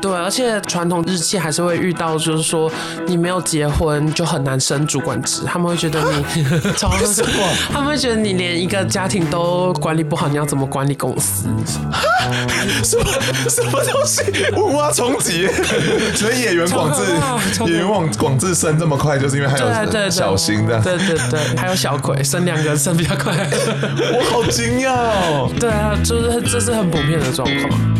对，而且传统日期还是会遇到，就是说你没有结婚就很难升主管职，他们会觉得你 超什么？他们会觉得你连一个家庭都管理不好，你要怎么管理公司？什么什么东西？文化冲击！所以演员广志，演员广广志升这么快，就是因为还有小新的，对对对，还有小鬼升两个升比较快，我好惊讶哦！对啊，就是这是很普遍的状况。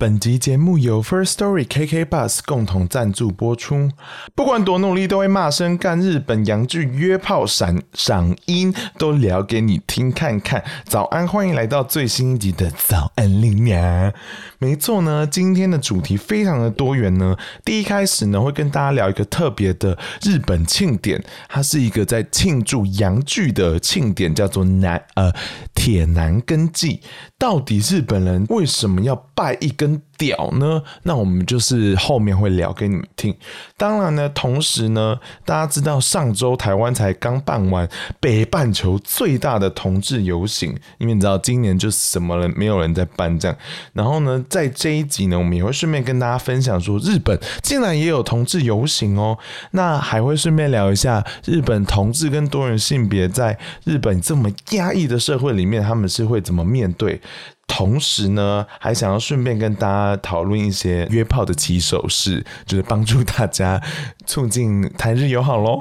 本集节目由 First Story KK Bus 共同赞助播出。不管多努力，都会骂声干。日本洋剧约炮闪赏音都聊给你听看看。早安，欢迎来到最新一集的早安林娘。没错呢，今天的主题非常的多元呢。第一开始呢，会跟大家聊一个特别的日本庆典，它是一个在庆祝洋剧的庆典，叫做男呃铁男根祭。到底日本人为什么要拜一根屌呢？那我们就是后面会聊给你们听。当然呢，同时呢，大家知道上周台湾才刚办完北半球最大的同志游行，因为你知道今年就什么人没有人在办这样。然后呢，在这一集呢，我们也会顺便跟大家分享说，日本竟然也有同志游行哦。那还会顺便聊一下日本同志跟多元性别在日本这么压抑的社会里面，他们是会怎么面对。同时呢，还想要顺便跟大家讨论一些约炮的起手式，就是帮助大家促进台日友好喽。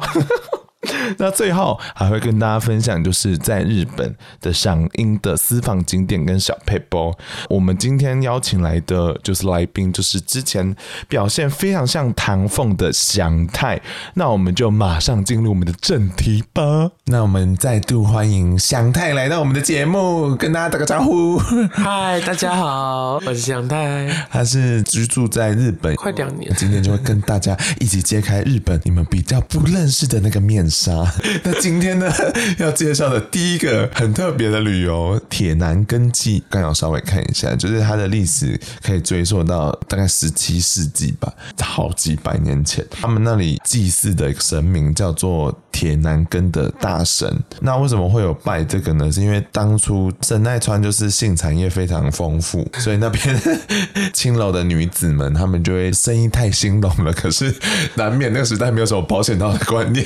那最后还会跟大家分享，就是在日本的赏樱的私房景点跟小配包。我们今天邀请来的就是来宾，就是之前表现非常像唐凤的祥太。那我们就马上进入我们的正题吧。那我们再度欢迎祥太来到我们的节目，跟大家打个招呼。嗨，大家好，我是祥太。他是居住在日本快两年，今天就会跟大家一起揭开日本你们比较不认识的那个面。杀。那今天呢，要介绍的第一个很特别的旅游铁男根祭，刚好稍微看一下，就是它的历史可以追溯到大概十七世纪吧，好几百年前，他们那里祭祀的神明叫做铁男根的大神。那为什么会有拜这个呢？是因为当初神奈川就是性产业非常丰富，所以那边 青楼的女子们，她们就会生意太兴隆了，可是难免那个时代没有什么保险套的观念。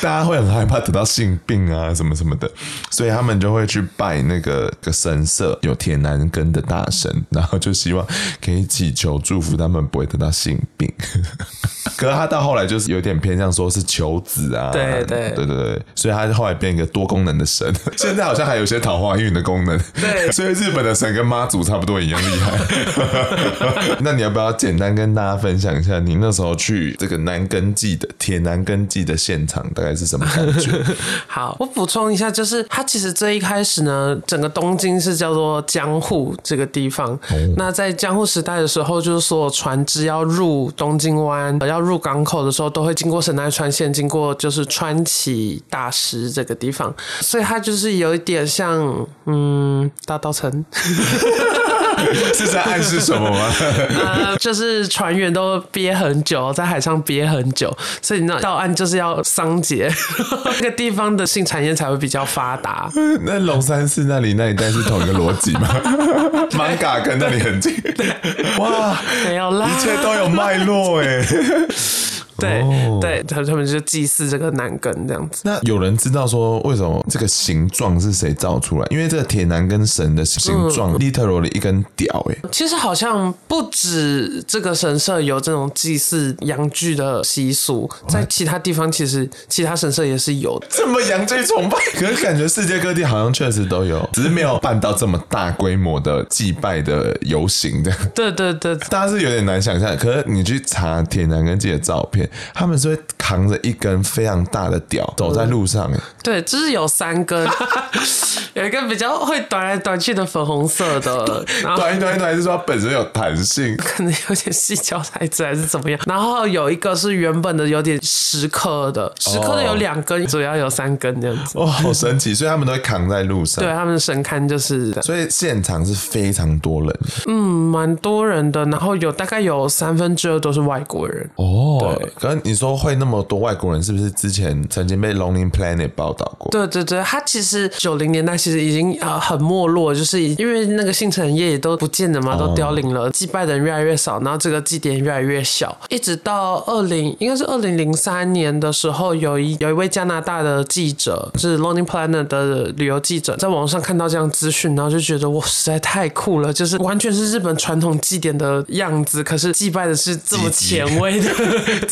大家会很害怕得到性病啊，什么什么的，所以他们就会去拜那个个神社，有铁男根的大神，然后就希望可以祈求祝福他们不会得到性病。可是他到后来就是有点偏向说是求子啊，对对对对对，所以他后来变一个多功能的神，现在好像还有些桃花运的功能。对，所以日本的神跟妈祖差不多一样厉害。那你要不要简单跟大家分享一下你那时候去这个男根祭的铁男根祭的现场大概是什么感觉？好，我补充一下，就是它其实最一开始呢，整个东京是叫做江户这个地方。哦、那在江户时代的时候，就是所有船只要入东京湾要。入港口的时候都会经过神奈川县，经过就是川崎大石这个地方，所以它就是有一点像嗯大稻埕。是在暗示什么吗？呃，就是船员都憋很久，在海上憋很久，所以你知道到岸就是要桑结，那个地方的性产业才会比较发达。那龙山寺那里那一带是同一个逻辑吗？艋舺跟那里很近。哇，没有啦，一切都有脉络哎。对对，他他们就祭祀这个男根这样子。那有人知道说为什么这个形状是谁造出来？因为这个铁男根神的形状，literally 一根屌哎。其实好像不止这个神社有这种祭祀阳具的习俗，在其他地方其实其他神社也是有的。这么阳具崇拜，可是感觉世界各地好像确实都有，只是没有办到这么大规模的祭拜的游行的。对对对，大家是有点难想象。可是你去查铁男根祭的照片。面，他们是会扛着一根非常大的屌走在路上，哎，对，就是有三根，有一个比较会短来短去的粉红色的，然后短一短一短是说它本身有弹性，可能有点细胶材质还是怎么样，然后有一个是原本的有点十颗的，十颗的有两根，主要有三根这样子，哇，好神奇，所以他们都会扛在路上，对，他们的神龛就是，所以现场是非常多人，嗯，蛮多人的，然后有大概有三分之二都是外国人，哦，对，可是你说会那么多外国人，是不是之前曾经被 Lonely Planet 报道过？对对对，他其实九零年代其实已经呃很没落，就是因为那个新城业也都不见了嘛，都凋零了，祭拜的人越来越少，然后这个祭典越来越小，一直到二零应该是二零零三年的时候，有一有一位加拿大的记者，是 Lonely Planet 的旅游记者，在网上看到这样资讯，然后就觉得哇，实在太酷了，就是完全是日本传统祭典的样子，可是祭拜的是这么前卫的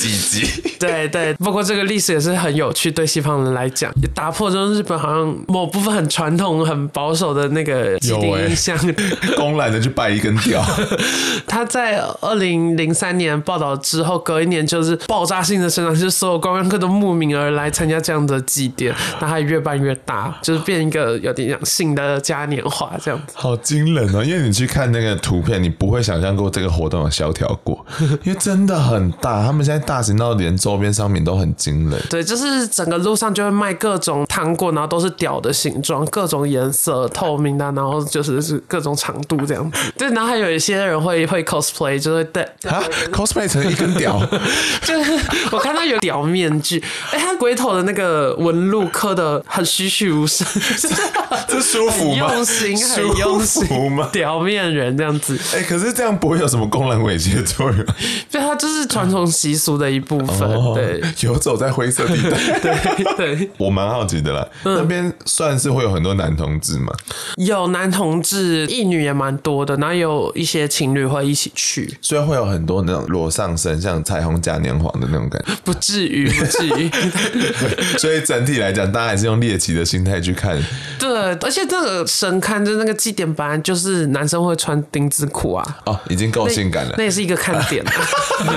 对 对，不过这个历史也是很有趣，对西方人来讲，也打破这种日本好像某部分很传统、很保守的那个既定印象，公然的去拜一根屌。他在二零零三年报道之后，隔一年就是爆炸性的生长，就是所有观光客都慕名而来参加这样的祭典，那还越办越大，就是变一个有点像新的嘉年华这样子。好惊人哦！因为你去看那个图片，你不会想象过这个活动有萧条过，因为真的很大。他们现在大型到连周边商品都很惊人。对，就是整个路上就会卖各种糖果，然后都是屌的形状，各种颜色，透明的，然后就是是各种长度这样子。对，然后还有一些人会会 cosplay，就会戴啊 cosplay 成一根屌，就是我看到有屌面具，哎、欸，他鬼头的那个纹路刻的很栩栩如生，这舒服吗？用心，很用心吗？表面人这样子，哎、欸，可是这样不会有什么公然猥亵的作用？对，它就是传统习俗的一部分，哦、对，游走在灰色地带，对对。我蛮好奇的啦，嗯、那边算是会有很多男同志吗？有男同志，异女也蛮多的，然后有一些情侣会一起去，所以会有很多那种裸上身，像彩虹嘉年华的那种感觉。不至于，不至于。所以整体来讲，大家还是用猎奇的心态去看。对，而且这个神龛就那个祭典本来就是男生会穿丁字裤啊，哦，已经够性感了，那也是一个看点。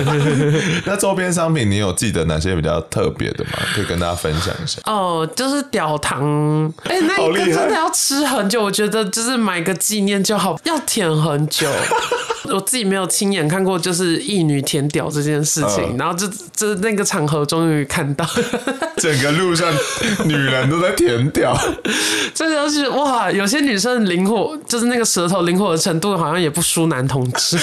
那周边商品你有记得哪些比较特别的吗？可以跟大家分享一下。哦，就是屌糖，哎、欸，那一个真的要吃很久，我觉得就是买个纪念就好，要舔很久。我自己没有亲眼看过，就是一女舔屌这件事情，嗯、然后这这那个场合终于看到，整个路上女人都在舔屌，这就是哇，有些女生灵活，就是那个舌头灵活的程度，好像也不输男同志。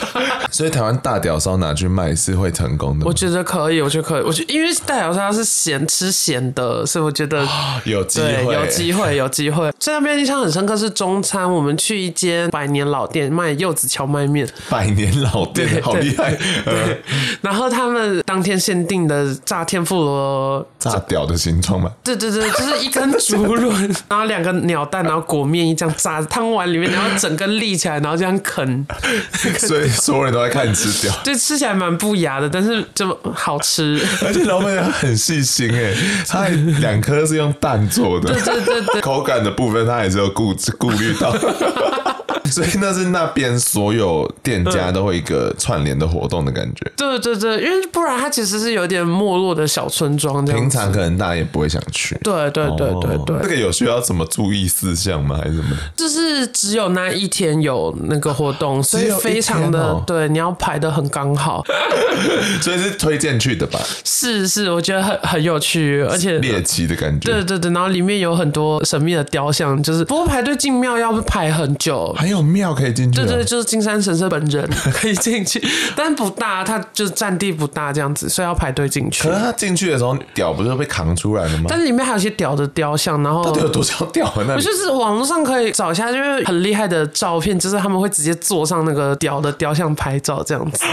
所以台湾大屌烧拿去卖是会成功的，我觉得可以，我觉得可以，我觉得因为大屌烧它是咸吃咸的，所以我觉得有机会，有机会，有机会。在那边印象很深刻是中餐，我们去一间百年老店卖柚子荞麦面，百年老店好厉害。对，然后他们当天限定的炸天妇罗，炸屌的形状嘛？对对对，就是一根竹轮，然后两个鸟蛋，然后裹面衣这样炸汤碗里面，然后整个立起来，然后这样啃。所以所有人都在看你吃屌，对，吃起来蛮不雅的，但是就好吃。而且老板娘很细心哎，他两颗是用蛋做的，对对对对，口感的部分他也是有顾顾虑到。所以那是那边所有店家都会一个串联的活动的感觉。对对对，因为不然它其实是有点没落的小村庄，平常可能大家也不会想去。对对对对对，这个有需要什么注意事项吗？还是什么？就是只有那一天有那个活动，所以非常的对，你要排的很刚好。所以是推荐去的吧？是是，我觉得很很有趣，而且猎奇的感觉。对对对，然后里面有很多神秘的雕像，就是不过排队进庙要排很久。还有。庙可以进去，对对，就是金山神社本人 可以进去，但不大，它就是占地不大这样子，所以要排队进去。可是他进去的时候，屌不是被扛出来了吗？但是里面还有一些屌的雕像，然后到底有多少屌啊？那我就是网络上可以找一下，就是很厉害的照片，就是他们会直接坐上那个屌的雕像拍照这样子，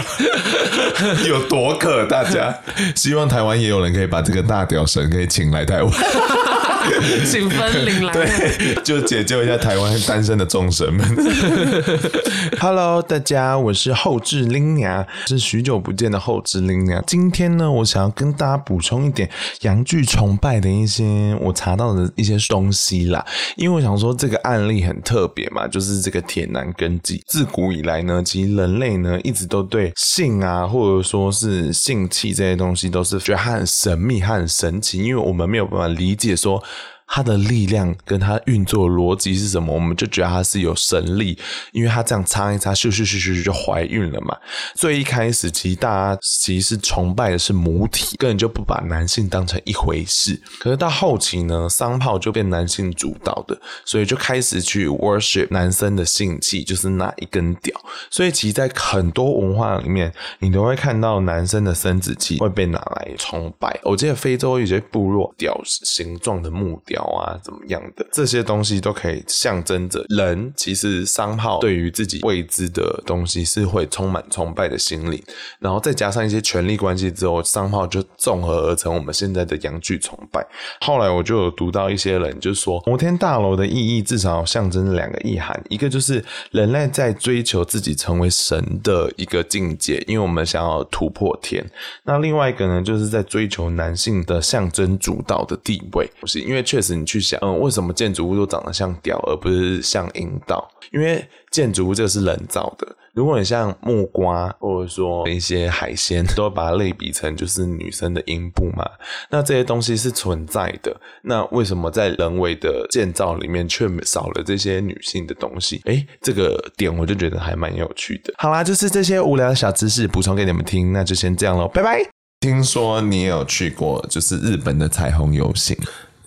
有多可？大家 希望台湾也有人可以把这个大屌神可以请来台湾。请分灵来，对，就解救一下台湾单身的众神们。Hello，大家，我是后制拎娘，是许久不见的后制拎娘。今天呢，我想要跟大家补充一点阳具崇拜的一些我查到的一些东西啦。因为我想说这个案例很特别嘛，就是这个铁男根基。自古以来呢，其实人类呢一直都对性啊，或者说是性器这些东西，都是觉得它很神秘，它很神奇，因为我们没有办法理解说。它的力量跟它运作逻辑是什么？我们就觉得它是有神力，因为它这样擦一擦，咻咻咻咻就怀孕了嘛。所以一开始，其实大家其实是崇拜的是母体，根本就不把男性当成一回事。可是到后期呢，商炮就变男性主导的，所以就开始去 worship 男生的性器，就是那一根屌。所以其实，在很多文化里面，你都会看到男生的生殖器会被拿来崇拜。我记得非洲有些部落屌形状的木雕。啊，怎么样的这些东西都可以象征着人，其实商号对于自己未知的东西是会充满崇拜的心灵，然后再加上一些权力关系之后，商号就综合而成我们现在的阳具崇拜。后来我就有读到一些人就说，摩天大楼的意义至少象征两个意涵，一个就是人类在追求自己成为神的一个境界，因为我们想要突破天；那另外一个呢，就是在追求男性的象征主导的地位，不是因为确实。你去想，嗯，为什么建筑物都长得像屌，而不是像阴道？因为建筑物这个是人造的。如果你像木瓜，或者说一些海鲜，都把它类比成就是女生的阴部嘛，那这些东西是存在的。那为什么在人为的建造里面却少了这些女性的东西？诶，这个点我就觉得还蛮有趣的。好啦，就是这些无聊的小知识补充给你们听，那就先这样喽，拜拜。听说你有去过，就是日本的彩虹游行。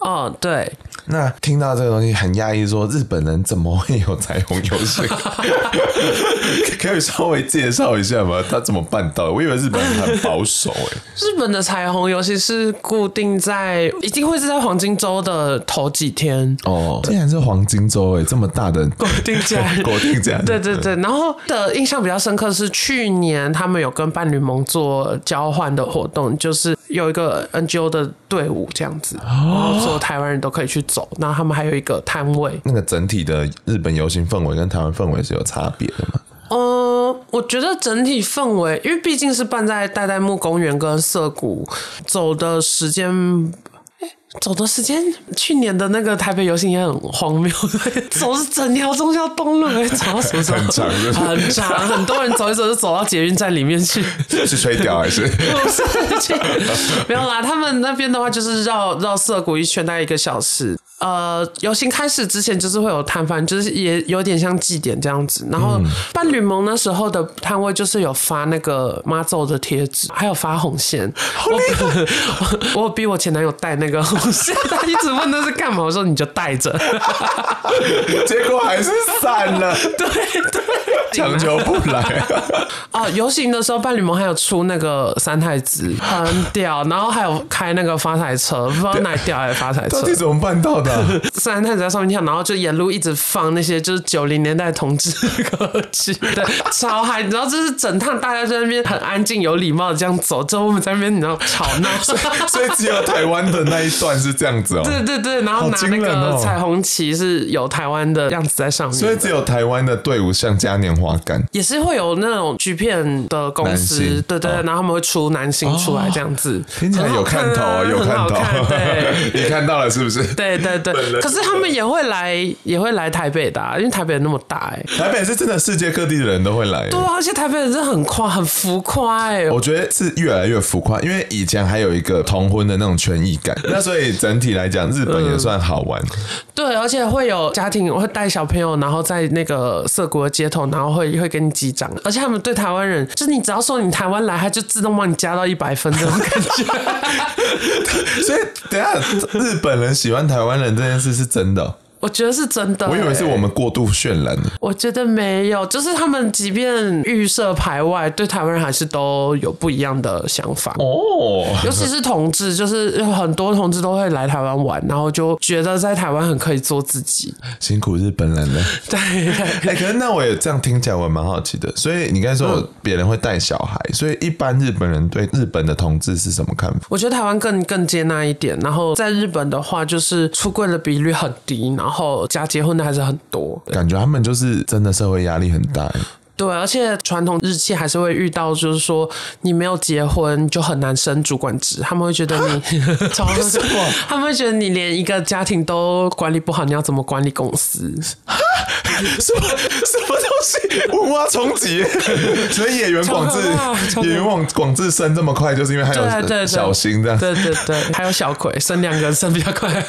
哦，对。那听到这个东西很压抑，说日本人怎么会有彩虹游行？可以稍微介绍一下吗？他怎么办到的？我以为日本人很保守哎。日本的彩虹游行是固定在，一定会是在黄金周的头几天哦。竟然是黄金周哎，这么大的国定假日，国定假日。对对对，然后的印象比较深刻是去年他们有跟伴侣盟做交换的活动，就是有一个 NGO 的队伍这样子，然后所有台湾人都可以去走。然后他们还有一个摊位。那个整体的日本游行氛围跟台湾氛围是有差别的吗？呃，我觉得整体氛围，因为毕竟是办在代代木公园跟涩谷，走的时间。走的时间，去年的那个台北游行也很荒谬，对，走是整条中孝东路，走到什么时候？很长，很长，很多人走一走就走到捷运站里面去，是吹掉还是？不是，没有啦。他们那边的话就是绕绕涩谷一圈，大概一个小时。呃，游行开始之前就是会有摊贩，就是也有点像祭典这样子。然后伴侣盟那时候的摊位就是有发那个妈祖的贴纸，还有发红线。我 我，逼我前男友带那个红线，他一直问那是干嘛，我说你就带着，结果还是散了。对对，强求不来。哦，游行的时候伴侣盟还有出那个三太子，很屌。然后还有开那个发财车，不知道哪屌来的发财车，到底怎么办到的？三太子在上面跳，然后就沿路一直放那些就是九零年代同志歌曲，对，超嗨！你知道，这是整趟大家在那边很安静、有礼貌的这样走，之后我们在那边你知道吵闹，所 以所以只有台湾的那一段是这样子哦。对对对，然后拿那个彩虹旗是有台湾的样子在上面，所以只有台湾的队伍像嘉年华感，也是会有那种剧片的公司，对对对，然后他们会出男星出来这样子，听起来有看头啊，有看头，对，你看到了是不是？对对。对，可是他们也会来，也会来台北的，因为台北那么大，哎，台北是真的世界各地的人都会来，对啊，而且台北人真的很夸，很浮夸，哎，我觉得是越来越浮夸，因为以前还有一个同婚的那种权益感，那所以整体来讲，日本也算好玩，对，而且会有家庭会带小朋友，然后在那个涩谷的街头，然后会会给你击掌，而且他们对台湾人，就是你只要说你台湾来，他就自动帮你加到一百分这种感觉，所以等下日本人喜欢台湾人。这件事是真的，我觉得是真的、欸。我以为是我们过度渲染的。我觉得没有，就是他们即便预设排外，对台湾人还是都有不一样的想法哦。尤其是同志，就是很多同志都会来台湾玩，然后就觉得在台湾很可以做自己。辛苦日本人了。对，哎、欸，可是那我也这样听起来，我蛮好奇的。所以你刚才说别人会带小孩，嗯、所以一般日本人对日本的同志是什么看法？我觉得台湾更更接纳一点，然后在日本的话，就是出柜的比率很低，然后假结婚的还是很多。感觉他们就是真的社会压力很大。对，而且传统日期还是会遇到，就是说你没有结婚就很难升主管职，他们会觉得你，他们会觉得你连一个家庭都管理不好，你要怎么管理公司？什么什么东西？文化冲击！所以演员广志，演员广广志升这么快，就是因为还有小新这样。对对对，还有小葵升两个人升比较快，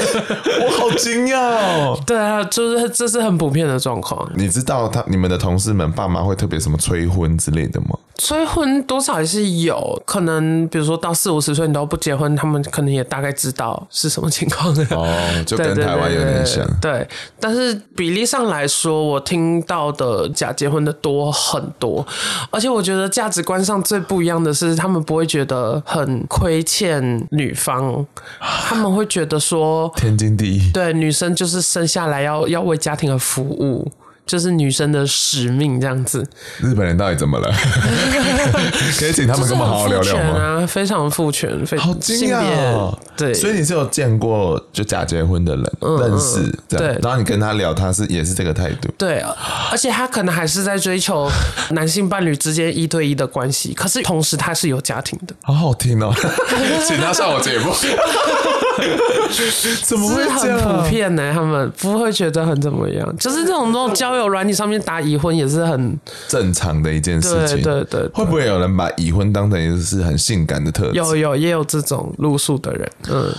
我好惊讶哦！对啊，就是这是很普遍的状况。你知道他你们的同事们爸妈会特别什么催婚之类的吗？催婚多少也是有可能，比如说到四五十岁你都不结婚，他们可能也大概知道是什么情况的。哦，就跟台湾有点像。对，但是比例上来说，我听到的假结婚的多很多，而且我觉得价值观上最不一样的是，他们不会觉得很亏欠女方，他们会觉得说天经地义，对，女生就是生下来要要为家庭而服务。就是女生的使命这样子。日本人到底怎么了？可以请他们跟我们好好聊聊吗？啊，非常父权，非常好惊讶哦。对，所以你是有见过就假结婚的人，嗯、认识这样，对。然后你跟他聊，他是也是这个态度。对，而且他可能还是在追求男性伴侣之间一对一的关系，可是同时他是有家庭的。好好听哦，请他上我节目。怎么会？很普遍呢？他们不会觉得很怎么样，就是这种这种交友软体上面打已婚也是很正常的一件事情。对对对，会不会有人把已婚当成一个是很性感的特质？有有也有这种路数的人。嗯，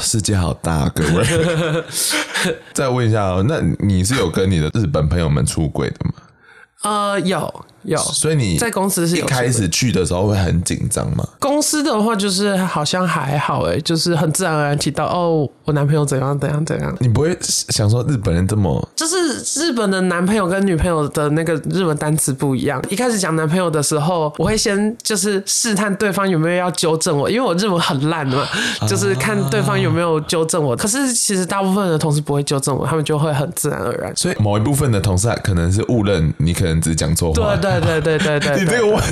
世界好大，各位。再问一下哦，那你是有跟你的日本朋友们出轨的吗？呃，有。有，所以你在公司是一开始去的时候会很紧张吗？公司的话就是好像还好哎，就是很自然而然提到哦，我男朋友怎样怎样怎样。你不会想说日本人这么？就是日本的男朋友跟女朋友的那个日文单词不一样。一开始讲男朋友的时候，我会先就是试探对方有没有要纠正我，因为我日文很烂嘛，就是看对方有没有纠正我。可是其实大部分的同事不会纠正我，他们就会很自然而然。所以某一部分的同事可能是误认你，可能只讲错话。对对。对对对对，你这个外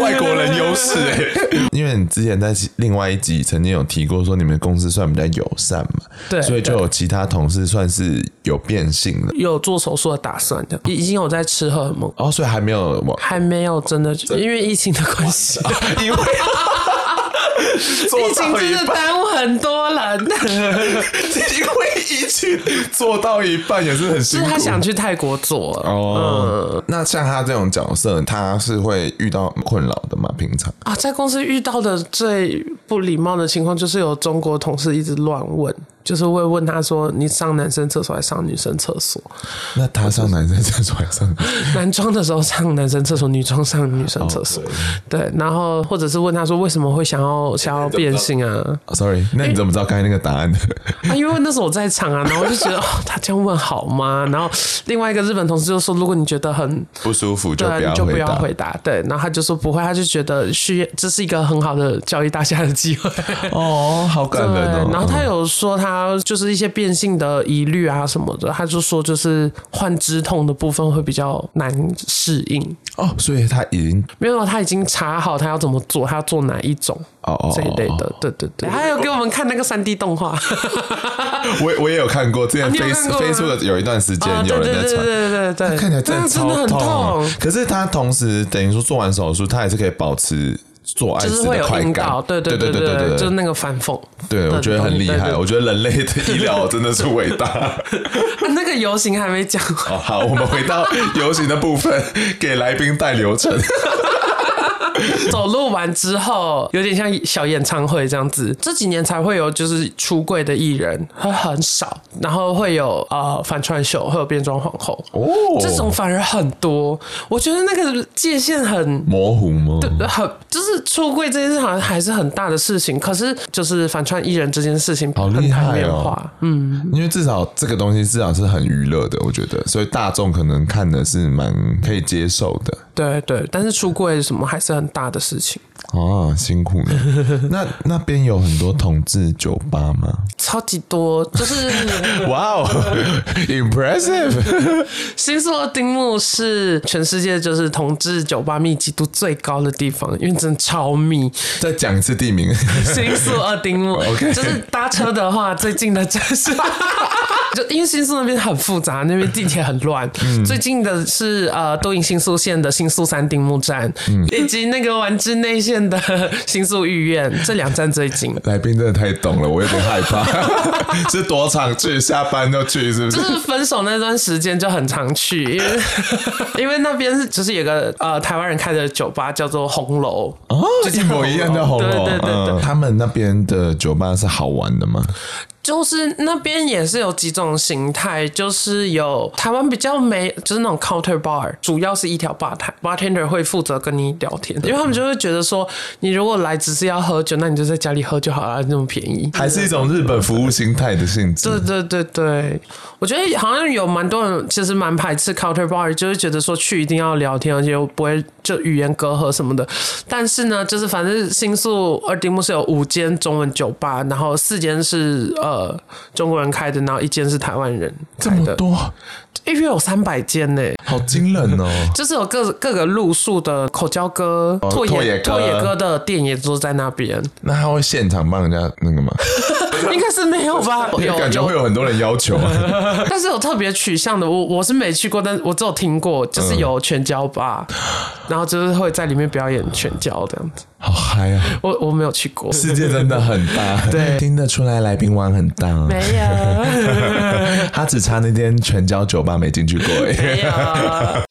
外国人优势哎，因为你之前在另外一集曾经有提过，说你们公司算比较友善嘛，对，所以就有其他同事算是有变性的，有做手术的打算的，已经有在吃荷尔蒙。哦，所以还没有，还没有真的，因为疫情的关系，因为 疫情真的耽误很多人，因为疫情做到一半也是很辛苦，是他想去泰国做哦。嗯、那像他这种角色，他是会遇到困扰的吗？平常啊，在公司遇到的最不礼貌的情况，就是有中国同事一直乱问。就是会问他说：“你上男生厕所还是上女生厕所？”那他上男生厕所还是上男装的时候上男生厕所，女装上女生厕所。对，然后或者是问他说：“为什么会想要想要变性啊？”Sorry，那你怎么知道刚才那个答案的？啊，因为那时候我在场啊，然后我就觉得哦，他这样问好吗？然后另外一个日本同事就说：“如果你觉得很不舒服，就不要就不要回答。”对，然后他就说不会，他就觉得需要这是一个很好的教育大家的机会。哦，好感人哦。然后他有说他就是一些。变性的疑虑啊什么的，他就说就是患肢痛的部分会比较难适应。哦，所以他已经没有，他已经查好他要怎么做，他要做哪一种哦哦这一类的，对对对，还有给我们看那个三 D 动画，我我也有看过，之前 Face Facebook 有一段时间有人在传，对对对对，看起来真的很痛，可是他同时等于说做完手术，他还是可以保持。做爱时的快感，对对对对对对，就是那个反讽。对，我觉得很厉害，我觉得人类的医疗真的是伟大。那个游行还没讲。哦，好，我们回到游行的部分，给来宾带流程。走路完之后，有点像小演唱会这样子。这几年才会有就是出柜的艺人，会很少，然后会有呃反串秀，会有变装皇后哦，这种反而很多。我觉得那个界限很模糊吗？对，很就是出柜这件事好像还是很大的事情，可是就是反串艺人这件事情好厉害哦。嗯，因为至少这个东西至少是很娱乐的，我觉得，所以大众可能看的是蛮可以接受的。对对，但是出柜什么还是很大的事情。哦，辛苦了。那那边有很多同志酒吧吗？超级多，就是 哇哦，impressive。新宿二丁目是全世界就是同志酒吧密集度最高的地方，因为真的超密。再讲一次地名，新宿二丁目。OK，就是搭车的话，最近的站是。就因为新宿那边很复杂，那边地铁很乱。嗯、最近的是呃，都营新宿线的新宿三丁目站，嗯、以及那个丸之内线的新宿御苑，这两站最近。来宾真的太懂了，我有点害怕。是多常去？下班就去，是不是？就是分手那段时间就很常去，因为 因为那边是就是有个呃台湾人开的酒吧，叫做红楼哦，一模一样的红楼。对对对对，嗯、他们那边的酒吧是好玩的吗？就是那边也是有几种形态，就是有台湾比较没，就是那种 counter bar，主要是一条吧台，bartender 会负责跟你聊天，因为他们就会觉得说，你如果来只是要喝酒，那你就在家里喝就好了，那么便宜，还是一种日本服务心态的性质。对对对对，我觉得好像有蛮多人其实蛮排斥 counter bar，就是觉得说去一定要聊天，而且又不会就语言隔阂什么的。但是呢，就是反正新宿二丁目是有五间中文酒吧，然后四间是呃。呃，中国人开的，然后一间是台湾人开的，这么多，一约有三百间呢，好惊人哦！就是有各各个路数的口交哥、拓、哦、野拓野哥的店也都在那边。那他会现场帮人家那个吗？应该是没有吧？有感觉会有很多人要求，但是有特别取向的，我我是没去过，但我只有听过，就是有全交吧，嗯、然后就是会在里面表演全交这样子。好嗨啊！我我没有去过，世界真的很大，对，听得出来来宾玩很大。没有，他只差那间全交酒爸没进去过哎。呀。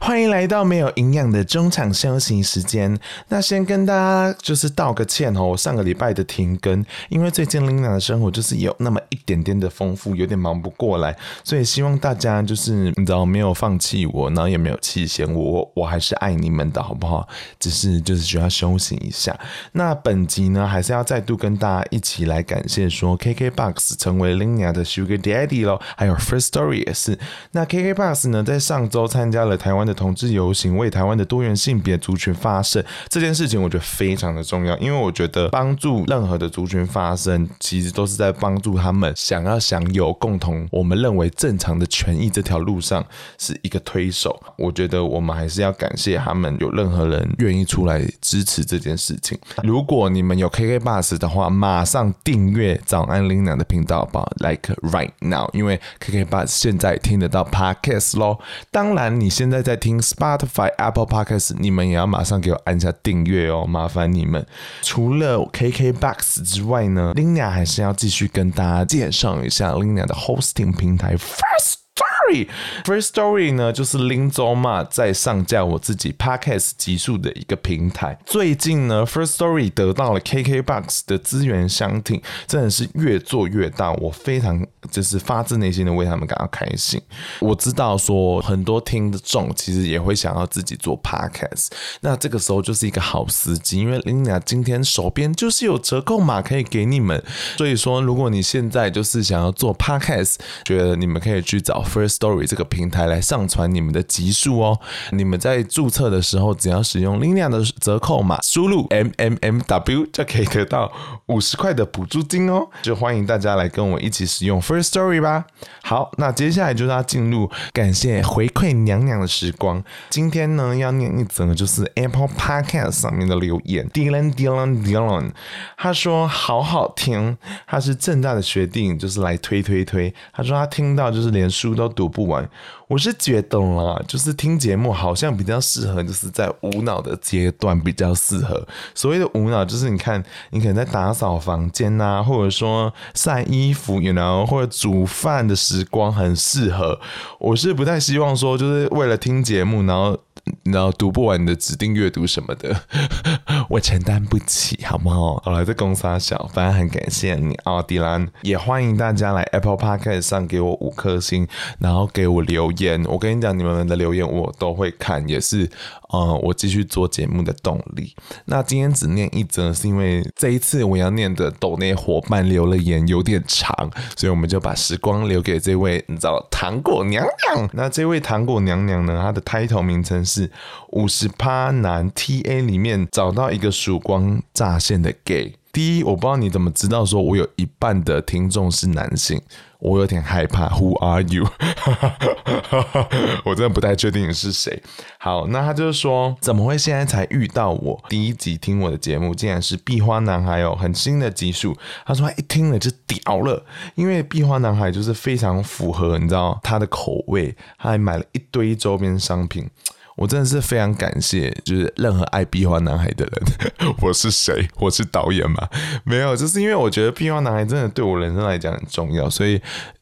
欢迎来到没有营养的中场休息时间。那先跟大家就是道个歉哦，我上个礼拜的停更，因为最近 Lina 的生活就是有那么一点点的丰富，有点忙不过来，所以希望大家就是你知道没有放弃我，然后也没有弃嫌我，我还是爱你们的好不好？只是就是需要休息一下。那本集呢，还是要再度跟大家一起来感谢说，KKBOX 成为 Lina 的 Sugar Daddy 咯，还有 First Story 也是。那 KKBOX 呢，在上周参加了台湾的同志游行，为台湾的多元性别族群发声，这件事情我觉得非常的重要，因为我觉得帮助任何的族群发声，其实都是在帮助他们想要享有共同我们认为正常的权益这条路上是一个推手。我觉得我们还是要感谢他们，有任何人愿意出来支持这件事情。如果你们有 KK Bus 的话，马上订阅早安 Lina 的频道吧，Like right now，因为 KK Bus 现在听得到 Podcast 咯。当然你现在在听。Spotify、Apple Podcast，你们也要马上给我按下订阅哦，麻烦你们。除了 KKBOX 之外呢，Lina 还是要继续跟大家介绍一下 Lina 的 Hosting 平台 First Story。First Story 呢，就是林州嘛，在上架我自己 Podcast 集数的一个平台。最近呢，First Story 得到了 KKBOX 的资源相挺，真的是越做越大。我非常就是发自内心的为他们感到开心。我知道说很多听众其实也会想要自己做 Podcast，那这个时候就是一个好时机，因为 Lina 今天手边就是有折扣码可以给你们。所以说，如果你现在就是想要做 Podcast，觉得你们可以去找 First。Story 这个平台来上传你们的集数哦，你们在注册的时候，只要使用 Lina 的折扣码，输入 M M M W 就可以得到五十块的补助金哦。就欢迎大家来跟我一起使用 Story 吧。好，那接下来就是要进入感谢回馈娘娘的时光。今天呢，要念一则就是 Apple Podcast 上面的留言，Dylan Dylan Dylan，他说好好听，他是正大的学弟，就是来推推推。他说他听到就是连书都。读不完，我是觉得啦，就是听节目好像比较适合，就是在无脑的阶段比较适合。所谓的无脑，就是你看，你可能在打扫房间呐、或者说晒衣服，you know，或者煮饭的时光很适合。我是不太希望说，就是为了听节目，然后。然后读不完你的指定阅读什么的，我承担不起，好不好？好了，在公三小，反正很感谢你奥，迪兰，也欢迎大家来 Apple Podcast 上给我五颗星，然后给我留言。我跟你讲，你们的留言我都会看，也是呃，我继续做节目的动力。那今天只念一则，是因为这一次我要念的抖内伙伴留了言有点长，所以我们就把时光留给这位，你知道糖果娘娘。那这位糖果娘娘呢，她的 title 名称是。是五十趴男 TA 里面找到一个曙光乍现的 gay。第一，我不知道你怎么知道说我有一半的听众是男性，我有点害怕。Who are you？我真的不太确定你是谁。好，那他就是说，怎么会现在才遇到我？第一集听我的节目，竟然是壁花男孩哦，很新的集数。他说他一听了就屌了，因为壁花男孩就是非常符合你知道他的口味，他还买了一堆周边商品。我真的是非常感谢，就是任何爱壁花男孩的人。我是谁？我是导演吗？没有，就是因为我觉得壁花男孩真的对我人生来讲很重要，所以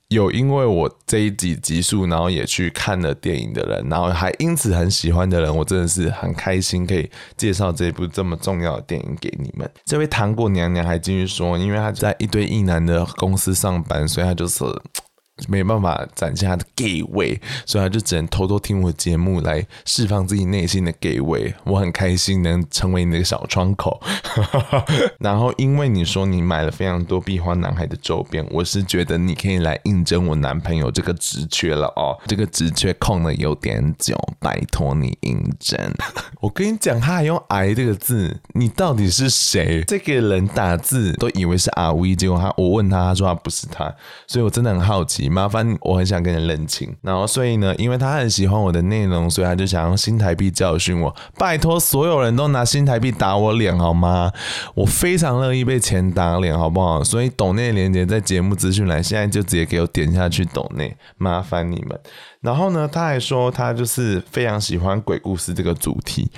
有因为我这一集集数，然后也去看了电影的人，然后还因此很喜欢的人，我真的是很开心可以介绍这部这么重要的电影给你们。这位糖果娘娘还继续说，因为她在一堆异男的公司上班，所以她就是。没办法展现他的 gay 味，所以他就只能偷偷听我节目来释放自己内心的 gay 味。我很开心能成为你的小窗口。然后因为你说你买了非常多壁花男孩的周边，我是觉得你可以来应征我男朋友这个职缺了哦。这个职缺空了有点久，拜托你应征。我跟你讲，他还用“癌”这个字，你到底是谁？这个人打字都以为是阿威，结果他我问他，他说他不是他，所以我真的很好奇。麻烦，我很想跟你认亲，然后所以呢，因为他很喜欢我的内容，所以他就想用新台币教训我。拜托，所有人都拿新台币打我脸好吗？我非常乐意被钱打脸，好不好？所以抖内连接在节目资讯栏，现在就直接给我点下去抖内，麻烦你们。然后呢，他还说他就是非常喜欢鬼故事这个主题，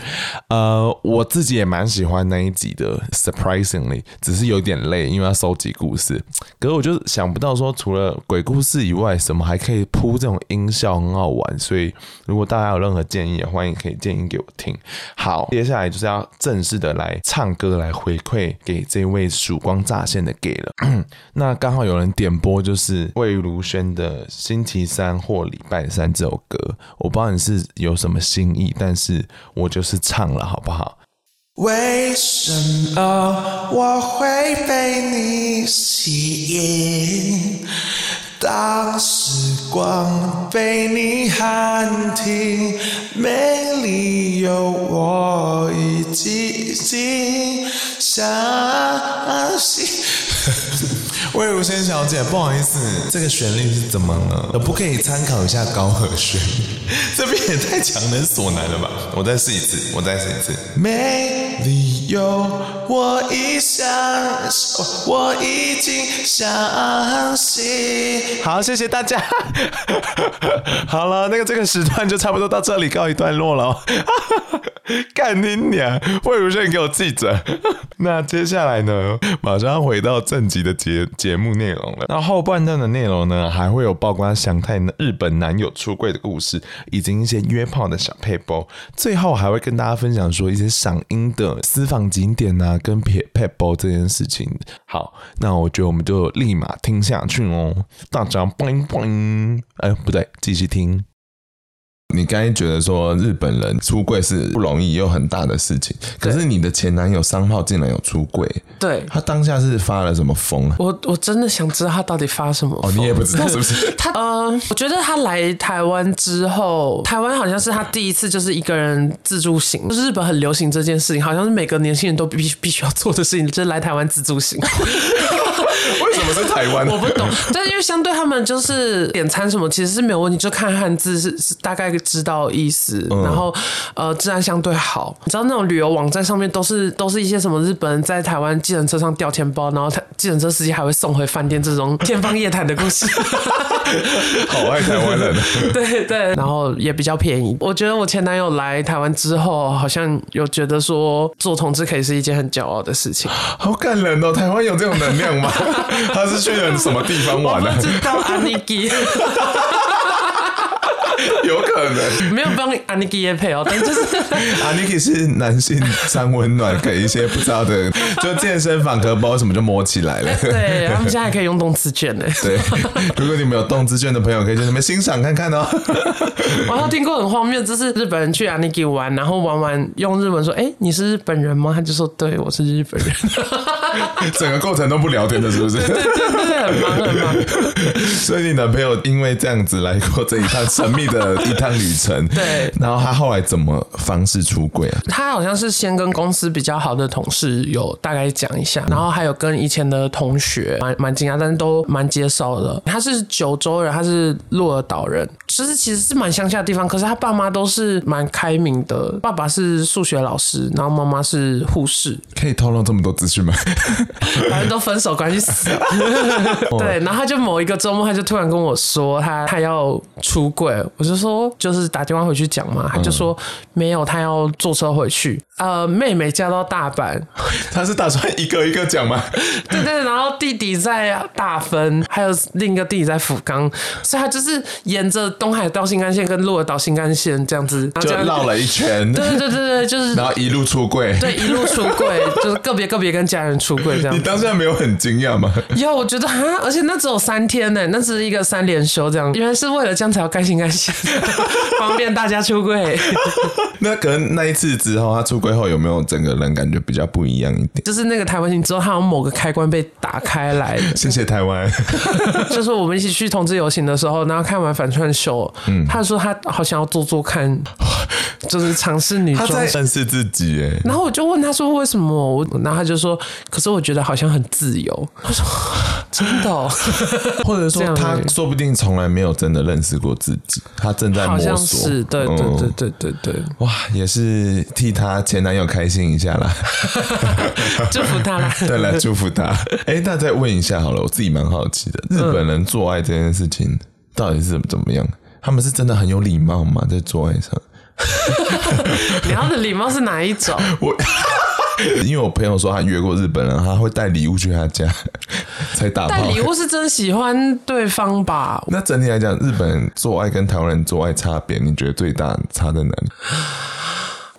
呃，我自己也蛮喜欢那一集的，surprisingly，只是有点累，因为要收集故事。可是我就想不到说，除了鬼故事以外，什么还可以铺这种音效，很好玩。所以如果大家有任何建议，也欢迎可以建议给我听。好，接下来就是要正式的来唱歌来回馈给这位曙光乍现的 gay 了。那刚好有人点播，就是魏如萱的星期三或礼拜三这首歌，我不知道你是有什么心意，但是我就是唱了，好不好？为什么我会被你吸引？当时光被你喊停，没理由，我已经魏如萱小姐，不好意思，这个旋律是怎么了？可不可以参考一下高和弦？这边也太强人所难了吧！我再试一次，我再试一次。没理由，我已相信，我已经相信。好，谢谢大家。好了，那个这个时段就差不多到这里告一段落了。干你娘！魏如萱，给我记着。那接下来呢？马上要回到正集的节节目内容了。那后半段的内容呢，还会有曝光祥太日本男友出柜的故事，以及一些约炮的小撇步。最后还会跟大家分享说一些赏樱的私房景点啊，跟撇撇步这件事情。好，那我觉得我们就立马听下去哦。大家嘣嘣，哎，不对，继续听。你刚才觉得说日本人出柜是不容易又很大的事情，可是你的前男友商炮竟然有出柜，对，他当下是发了什么疯？我我真的想知道他到底发什么疯？哦，你也不知道是不是？他呃，我觉得他来台湾之后，台湾好像是他第一次就是一个人自助行，就是日本很流行这件事情，好像是每个年轻人都必必须要做的事情，就是来台湾自助行。为什么是台湾？我不懂，但因为相对他们就是点餐什么其实是没有问题，就看汉字是是大概知道意思，嗯、然后呃治安相对好。你知道那种旅游网站上面都是都是一些什么日本人在台湾计程车上掉钱包，然后他计程车司机还会送回饭店这种天方夜谭的故事。好爱台湾人，对对，然后也比较便宜。我觉得我前男友来台湾之后，好像有觉得说做同志可以是一件很骄傲的事情。好感人哦，台湾有这种能量吗？他是去了什么地方玩呢、啊？我不知道阿尼基。有可能没有帮阿尼基业配哦，但就是 Aniki 是男性三温暖，给一些不知道的，就健身房可不知道什么就摸起来了。对，他们现在还可以用动词卷呢。对，如果你们有动词卷的朋友，可以在那边欣赏看看哦。我还听过很荒谬，就是日本人去 Aniki 玩，然后玩完用日文说：“哎，你是日本人吗？”他就说：“对，我是日本人。”整个过程都不聊天的，是不是？对对对对，很忙很忙。所以你男朋友因为这样子来过这一趟神秘的一趟旅程，对。然后他后来怎么方式出柜啊？他好像是先跟公司比较好的同事有大概讲一下，然后还有跟以前的同学蛮蛮惊讶，但是都蛮接受的。他是九州人，他是鹿儿岛人，其实其实是蛮乡下的地方，可是他爸妈都是蛮开明的。爸爸是数学老师，然后妈妈是护士。可以透露这么多资讯吗？反正都分手关系死了。对，然后他就某一个周末，他就突然跟我说他他要出柜，我就说就是打电话回去讲嘛，他就说没有，他要坐车回去。呃，妹妹嫁到大阪，他是打算一个一个讲吗？对对，然后弟弟在大分，还有另一个弟弟在福冈，所以他就是沿着东海道新干线跟鹿儿岛新干线这样子，就绕了一圈。对对对对，就是 然后一路出柜，对，一路出柜，就是个别个别跟家人出柜这样。你当下没有很惊讶吗？有，我觉得啊，而且那只有三天呢，那是一个三连休这样，原来是为了这样才要盖新干线，方便大家出柜。那可能那一次之后，他出柜后有没有整个人感觉比较不一样一点？就是那个台湾行之后，他有某个开关被打开来。谢谢台湾。就是我们一起去同志游行的时候，然后看完反串秀，嗯，他说他好想要做做看，就是尝试女装，认识自己哎。然后我就问他说为什么？我，然后他就说，可是我觉得好像很自由。他说真的哦，或者说他说不定从来没有真的认识过自己，他正在摸索。好像是，对对对对对对。哇，也是替他前男友开心一下啦，祝福他啦。对，了祝福他。哎，那再问一下好了，我自己蛮好奇的，日本人做爱这件事情到底是怎么样？他们是真的很有礼貌吗？在做爱上？你要的礼貌是哪一种？我。因为我朋友说他约过日本人，他会带礼物去他家 才打炮。带礼物是真喜欢对方吧？那整体来讲，日本人做爱跟台湾人做爱差别，你觉得最大差在哪里？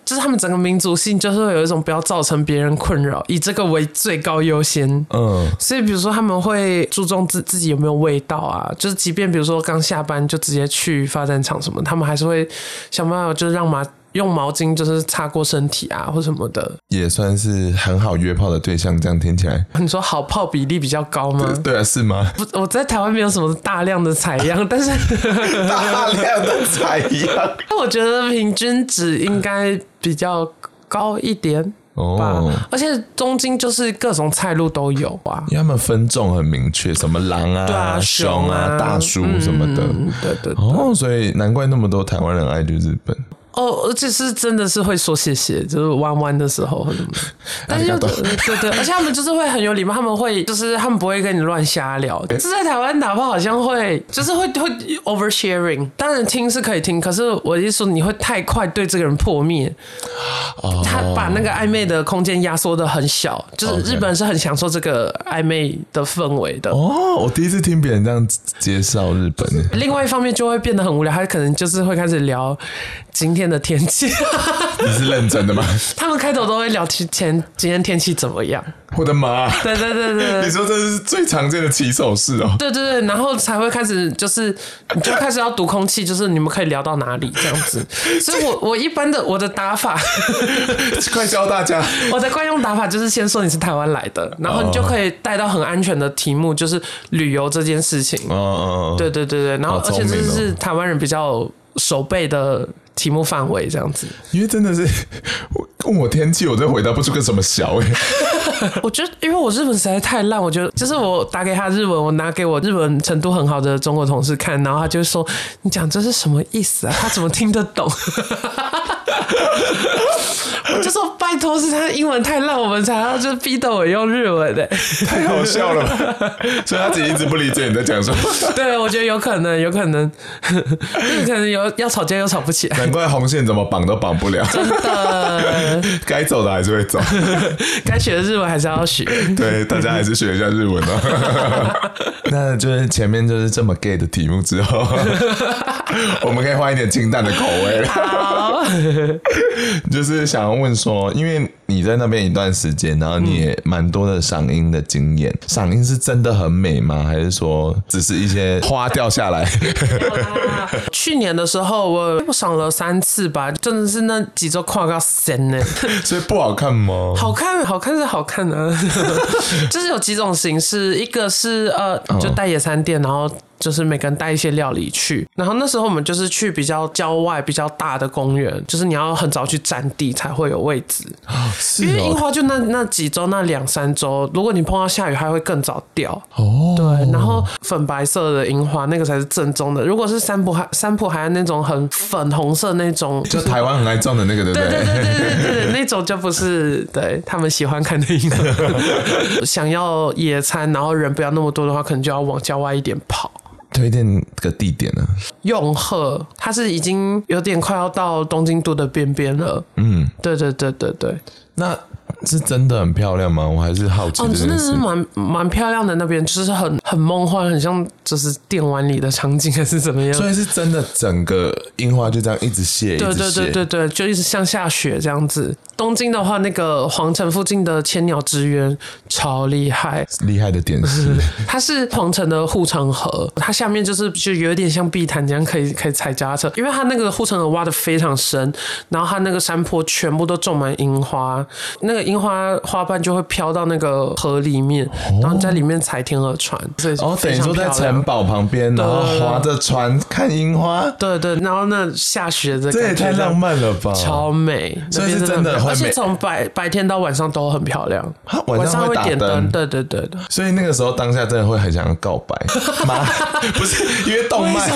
就是他们整个民族性就是会有一种不要造成别人困扰，以这个为最高优先。嗯，所以比如说他们会注重自自己有没有味道啊，就是即便比如说刚下班就直接去发展场什么，他们还是会想办法就是让马。用毛巾就是擦过身体啊，或什么的，也算是很好约炮的对象。这样听起来，你说好炮比例比较高吗？对，对啊，是吗？不，我在台湾没有什么大量的采样，但是大量的采样，那我觉得平均值应该比较高一点哦。而且东京就是各种菜路都有啊，因为他们分众很明确，什么狼啊、对啊熊啊、大叔什么的，嗯、对，对对。哦，所以难怪那么多台湾人爱去日本。哦，而且是真的是会说谢谢，就是弯弯的时候 但是又对对，而且他们就是会很有礼貌，他们会就是他们不会跟你乱瞎聊。是在台湾打炮好像会就是会会 oversharing，当然听是可以听，可是我意思说你会太快对这个人破灭，他把那个暧昧的空间压缩的很小，就是日本人是很享受这个暧昧的氛围的。哦，我第一次听别人这样介绍日本。另外一方面就会变得很无聊，他可能就是会开始聊今天的天气，你是认真的吗？他们开头都会聊提前今天天气怎么样。我的妈！对对对对，你说这是最常见的起手式哦。对对对，然后才会开始就是你就开始要读空气，就是你们可以聊到哪里这样子。所以我我一般的我的打法，快教大家。我的惯用打法就是先说你是台湾来的，然后你就可以带到很安全的题目，就是旅游这件事情。哦哦。对对对对，然后而且这是台湾人比较守备的。题目范围这样子，因为真的是问我天气，我真回答不出个什么小哎。我觉得，因为我日文实在太烂，我觉得就是我打给他日文，我拿给我日文程度很好的中国同事看，然后他就说：“你讲这是什么意思啊？他怎么听得懂？” 我就说拜托，是他的英文太烂，我们才要就是逼得我用日文的，太好笑了吧？所以他自己一直不理解你在讲什么。对，我觉得有可能，有可能，有可能有要吵架又吵不起来。难怪红线怎么绑都绑不了。真的，该走的还是会走，该学的日文还是要学。对，大家还是学一下日文哦。那就是前面就是这么 gay 的题目之后，我们可以换一点清淡的口味。好，就是想要问说，因为你在那边一段时间，然后你也蛮多的赏樱的经验，赏樱是真的很美吗？还是说只是一些花掉下来？去年的时候我我赏了三次吧，真的是那几周跨个神呢。所以不好看吗？好看，好看是好看的，就是有几种形式，一个是呃，就带野餐垫，然后。就是每个人带一些料理去，然后那时候我们就是去比较郊外、比较大的公园，就是你要很早去占地才会有位置。因为樱花就那那几周、那两三周，如果你碰到下雨，还会更早掉。哦，对，然后粉白色的樱花那个才是正宗的。如果是三浦海三浦海岸那种很粉红色那种，就台湾很爱种的那个，对不对？对对对对对对，那种就不是对他们喜欢看的樱花。想要野餐，然后人不要那么多的话，可能就要往郊外一点跑。推荐个地点呢？永和，它是已经有点快要到东京都的边边了。嗯，对对对对对。那是真的很漂亮吗？我还是好奇。哦，真的是蛮蛮漂亮的，那边就是很很梦幻，很像就是电玩里的场景，还是怎么样？所以是真的，整个樱花就这样一直谢，对对对对对，就一直像下雪这样子。东京的话，那个皇城附近的千鸟之渊超厉害，厉害的点是，它是皇城的护城河，它下面就是就有点像碧潭这样，可以可以踩脚踏车，因为它那个护城河挖的非常深，然后它那个山坡全部都种满樱花，那个樱花花瓣就会飘到那个河里面，然后在里面踩天鹅船，所以哦，等于说在城堡旁边，然后划着船看樱花，对对，然后那下雪的，这也太浪漫了吧，超美，所以是真的。而且从白白天到晚上都很漂亮，晚上会点灯，对对对对。所以那个时候当下真的会很想要告白吗？不是，因为动漫，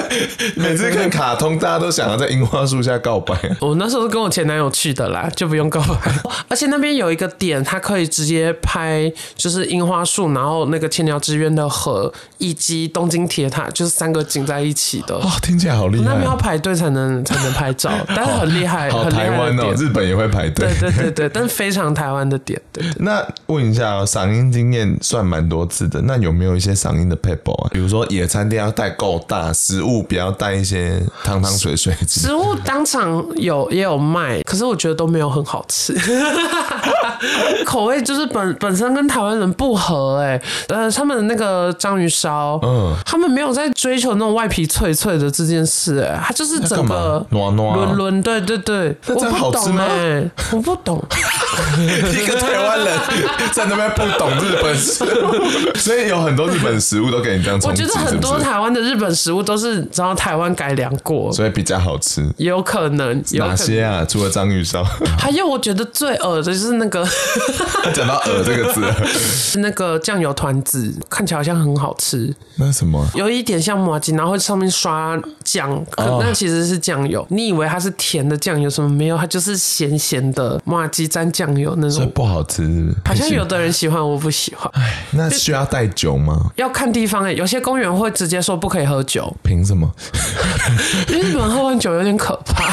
每次看卡通，大家都想要在樱花树下告白。我那时候是跟我前男友去的啦，就不用告白。而且那边有一个点，它可以直接拍，就是樱花树，然后那个千鸟之渊的河，以及东京铁塔，就是三个景在一起的。哇，听起来好厉害！那边要排队才能才能拍照，但是很厉害，很台湾哦。日本也会排队，对对对对，但是非常台湾的点。对，那问一下哦，赏樱经验算蛮多次的，那有没有一些赏樱的 paper 啊？比如说野餐垫要带够大，食物不要带一些汤汤水水。食物当场有也有卖，可是我觉得都没有很好吃，口味就是本本身跟台湾人不合哎。呃，他们的那个章鱼烧，嗯，他们没有在追求那种外皮脆脆的这件事，哎，它就是整个软软，轮轮，对对对，那真好吃吗？我不懂，一个台湾人在那边不懂日本食物，所以有很多日本食物都给你这样。我觉得很多台湾的日本食物都是知道台湾改良过，所以比较好吃。有可能，有哪些啊？除了章鱼烧，还有我觉得最恶的就是那个，讲到“恶”这个字，那个酱油团子看起来好像很好吃。那什么？有一点像麻吉，然后上面刷酱，可那其实是酱油。你以为它是甜的酱油？什么没有？它就是咸咸的麻吉蘸酱油那种，所以不好吃是不是？好像有的人喜欢，我不喜欢。哎，那需要带酒吗？要看地方哎、欸，有些公园会直接说不可以喝酒。凭什么？因为日本喝完酒有点可怕。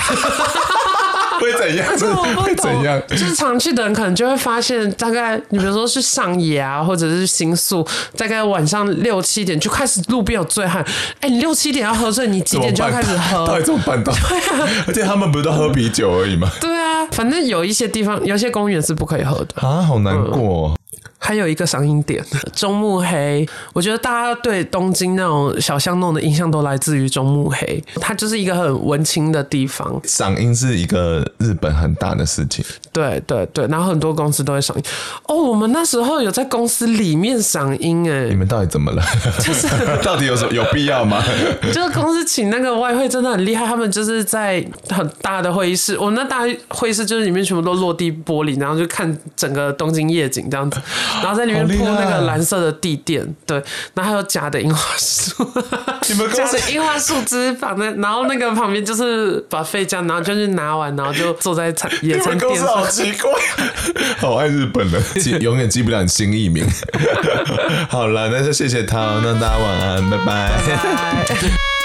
会怎样？会怎样？就是常去的人可能就会发现，大概你比如说是上野啊，或者是新宿，大概晚上六七点就开始路边有醉汉。哎、欸，你六七点要喝醉，你几点就要开始喝？到底怎么办到？对啊，而且他们不是都喝啤酒而已吗？对啊，反正有一些地方，有些公园是不可以喝的啊，好难过、哦。嗯还有一个赏樱点，中目黑。我觉得大家对东京那种小巷弄的印象都来自于中目黑，它就是一个很文青的地方。赏樱是一个日本很大的事情。对对对，然后很多公司都会赏樱。哦，我们那时候有在公司里面赏樱哎。你们到底怎么了？就是 到底有什么有必要吗？就是公司请那个外汇真的很厉害，他们就是在很大的会议室，我们那大会议室就是里面全部都落地玻璃，然后就看整个东京夜景这样子。然后在里面铺那个蓝色的地垫，对，然后还有假的樱花树，你们假的樱花树枝放在，然后那个旁边就是把废酱，然后就去拿完，然后就坐在餐 野餐垫上，好奇怪，好爱日本人，记永远记不了你新艺名。好了，那就谢谢他，那大家晚安，拜拜。拜拜